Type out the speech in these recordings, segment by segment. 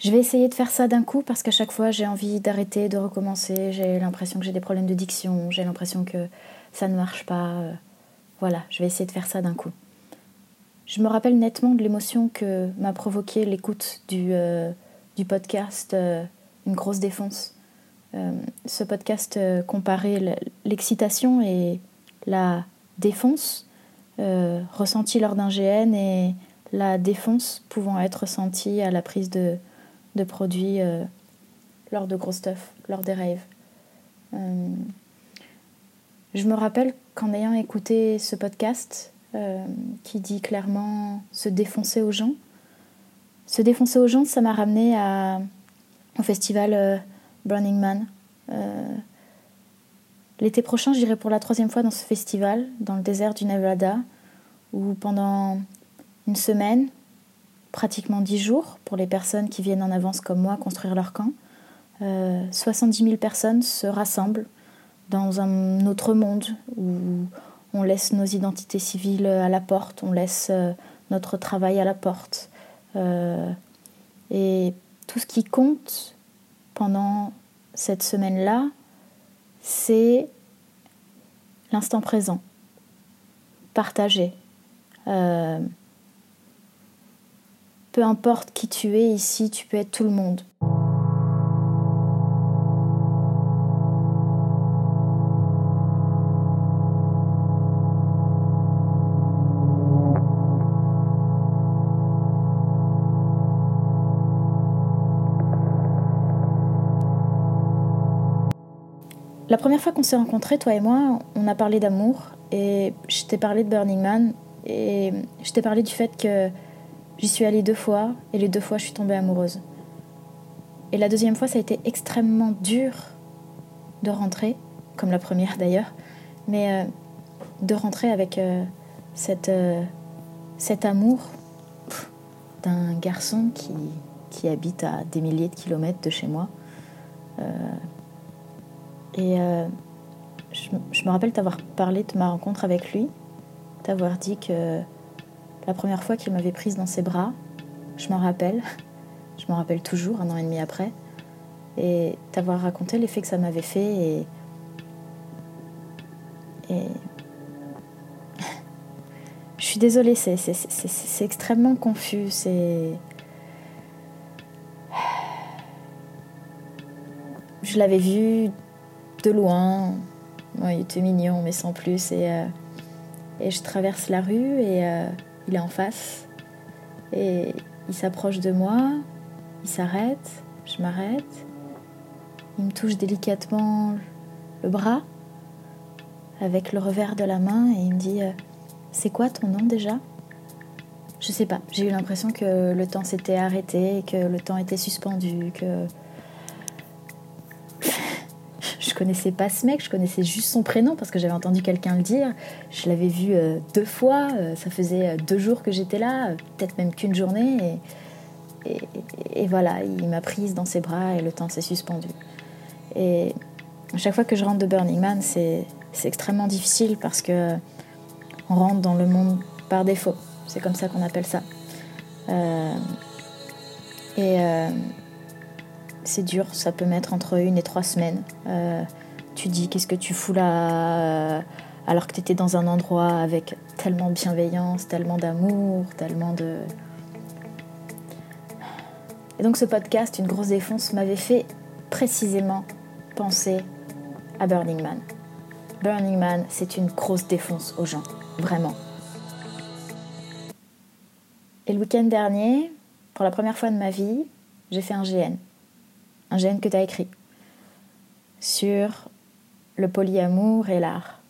Je vais essayer de faire ça d'un coup parce qu'à chaque fois j'ai envie d'arrêter, de recommencer. J'ai l'impression que j'ai des problèmes de diction, j'ai l'impression que ça ne marche pas. Voilà, je vais essayer de faire ça d'un coup. Je me rappelle nettement de l'émotion que m'a provoqué l'écoute du, euh, du podcast euh, Une grosse défense. Euh, ce podcast comparait l'excitation et la défense ressentie lors d'un GN et la défense pouvant être ressentie à la prise de, de produits lors de gros stuff, lors des rêves. je me rappelle qu'en ayant écouté ce podcast, euh, qui dit clairement se défoncer aux gens. Se défoncer aux gens, ça m'a ramené au festival euh, Burning Man. Euh, l'été prochain, j'irai pour la troisième fois dans ce festival, dans le désert du Nevada, où pendant une semaine, pratiquement dix jours, pour les personnes qui viennent en avance comme moi construire leur camp, 70 000 personnes se rassemblent dans un autre monde où on laisse nos identités civiles à la porte, on laisse euh, notre travail à la porte. Euh, et tout ce qui compte pendant cette semaine-là, c'est l'instant présent, partagé. Euh, peu importe qui tu es ici, tu peux être tout le monde. La première fois qu'on s'est rencontrés, toi et moi, on a parlé d'amour et je t'ai parlé de Burning Man et je t'ai parlé du fait que j'y suis allée deux fois et les deux fois je suis tombée amoureuse. Et la deuxième fois, ça a été extrêmement dur de rentrer, comme la première d'ailleurs, mais euh, de rentrer avec euh, cette, euh, cet amour d'un garçon qui, qui, habite à des milliers de kilomètres de chez moi. Et euh, je, me rappelle t'avoir parlé de ma rencontre avec lui, t'avoir dit que la première fois qu'il m'avait prise dans ses bras, je m'en rappelle, je m'en rappelle toujours un an et demi après, et t'avoir raconté l'effet que ça m'avait fait et. et... je suis désolée, c'est extrêmement confus, c'est. Je l'avais vu de loin. il était mignon, mais sans plus. Et, euh, et je traverse la rue et euh, il est en face. Et il s'approche de moi, il s'arrête, je m'arrête. Il me touche délicatement le bras avec le revers de la main et il me dit euh, C'est quoi ton nom déjà? Je sais pas, j'ai eu l'impression que le temps s'était arrêté, que le temps était suspendu, que connaissais pas ce mec, je connaissais juste son prénom parce que j'avais entendu quelqu'un le dire. Je l'avais vu euh, deux fois, euh, ça faisait euh, deux jours que j'étais là, peut-être même qu'une journée. Et, et, voilà, il m'a prise dans ses bras et le temps s'est suspendu. Et à chaque fois que je rentre de Burning Man, c'est extrêmement difficile parce que on rentre dans le monde par défaut. C'est comme ça qu'on appelle ça. et c'est dur, ça peut mettre entre une et trois semaines. Euh, tu dis qu'est-ce que tu fous là euh, alors que tu étais dans un endroit avec tellement de bienveillance, tellement d'amour, tellement de... Et donc ce podcast, Une grosse défonce, m'avait fait précisément penser à Burning Man. Burning Man, c'est une grosse défonce aux gens, vraiment. Et le week-end dernier, pour la première fois de ma vie, j'ai fait un GN un gène que tu as écrit sur le polyamour et l'art.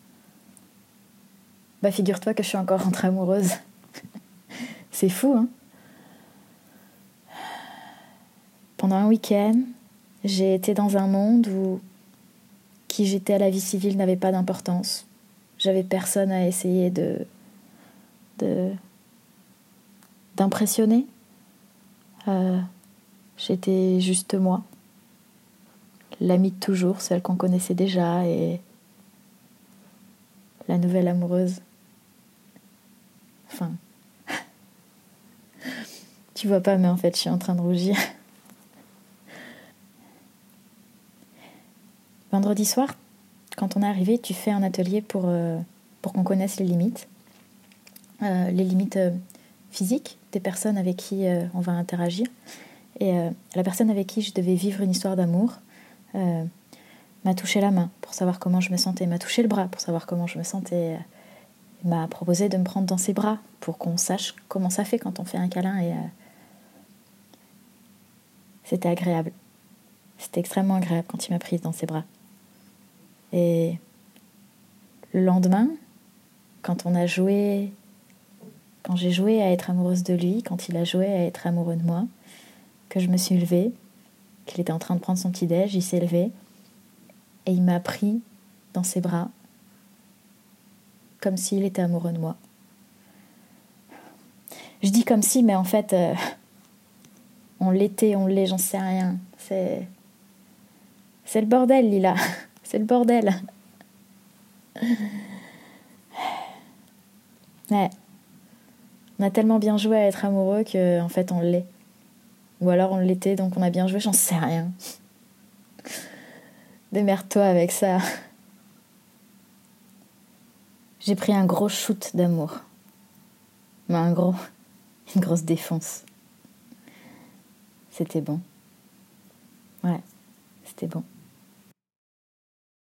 Bah figure-toi que je suis encore rentrée amoureuse. C'est fou, hein Pendant un week-end, j'ai été dans un monde où qui j'étais à la vie civile n'avait pas d'importance. J'avais personne à essayer de d'impressionner. Euh, j'étais juste moi l'amie de toujours, celle qu'on connaissait déjà et la nouvelle amoureuse. Enfin. tu vois pas, mais en fait, je suis en train de rougir. Vendredi soir, quand on est arrivé, tu fais un atelier pour, euh, pour qu'on connaisse les limites. Euh, les limites euh, physiques des personnes avec qui on va interagir. Et la personne avec qui je devais vivre une histoire d'amour m'a touché la main pour savoir comment je me sentais, m'a touché le bras pour savoir comment je me sentais, m'a proposé de me prendre dans ses bras pour qu'on sache comment ça fait quand on fait un câlin et c'était agréable. C'était extrêmement agréable quand il m'a prise dans ses bras. Et le lendemain, quand on a joué, quand j'ai joué à être amoureuse de lui, quand il a joué à être amoureux de moi, que je me suis levée, qu'il était en train de prendre son petit déj, il s'est levé et il m'a pris dans ses bras comme s'il était amoureux de moi. Je dis comme si, mais en fait, euh, on l'était, on l'est, j'en sais rien. C'est, c'est le bordel, Lila. C'est le bordel. Ouais. On a tellement bien joué à être amoureux que en fait on l'est. Ou alors on l'était donc on a bien joué, j'en sais rien. Démerde-toi avec ça. J'ai pris un gros shoot d'amour. Mais un gros, une grosse défonce. C'était bon. Ouais, c'était bon.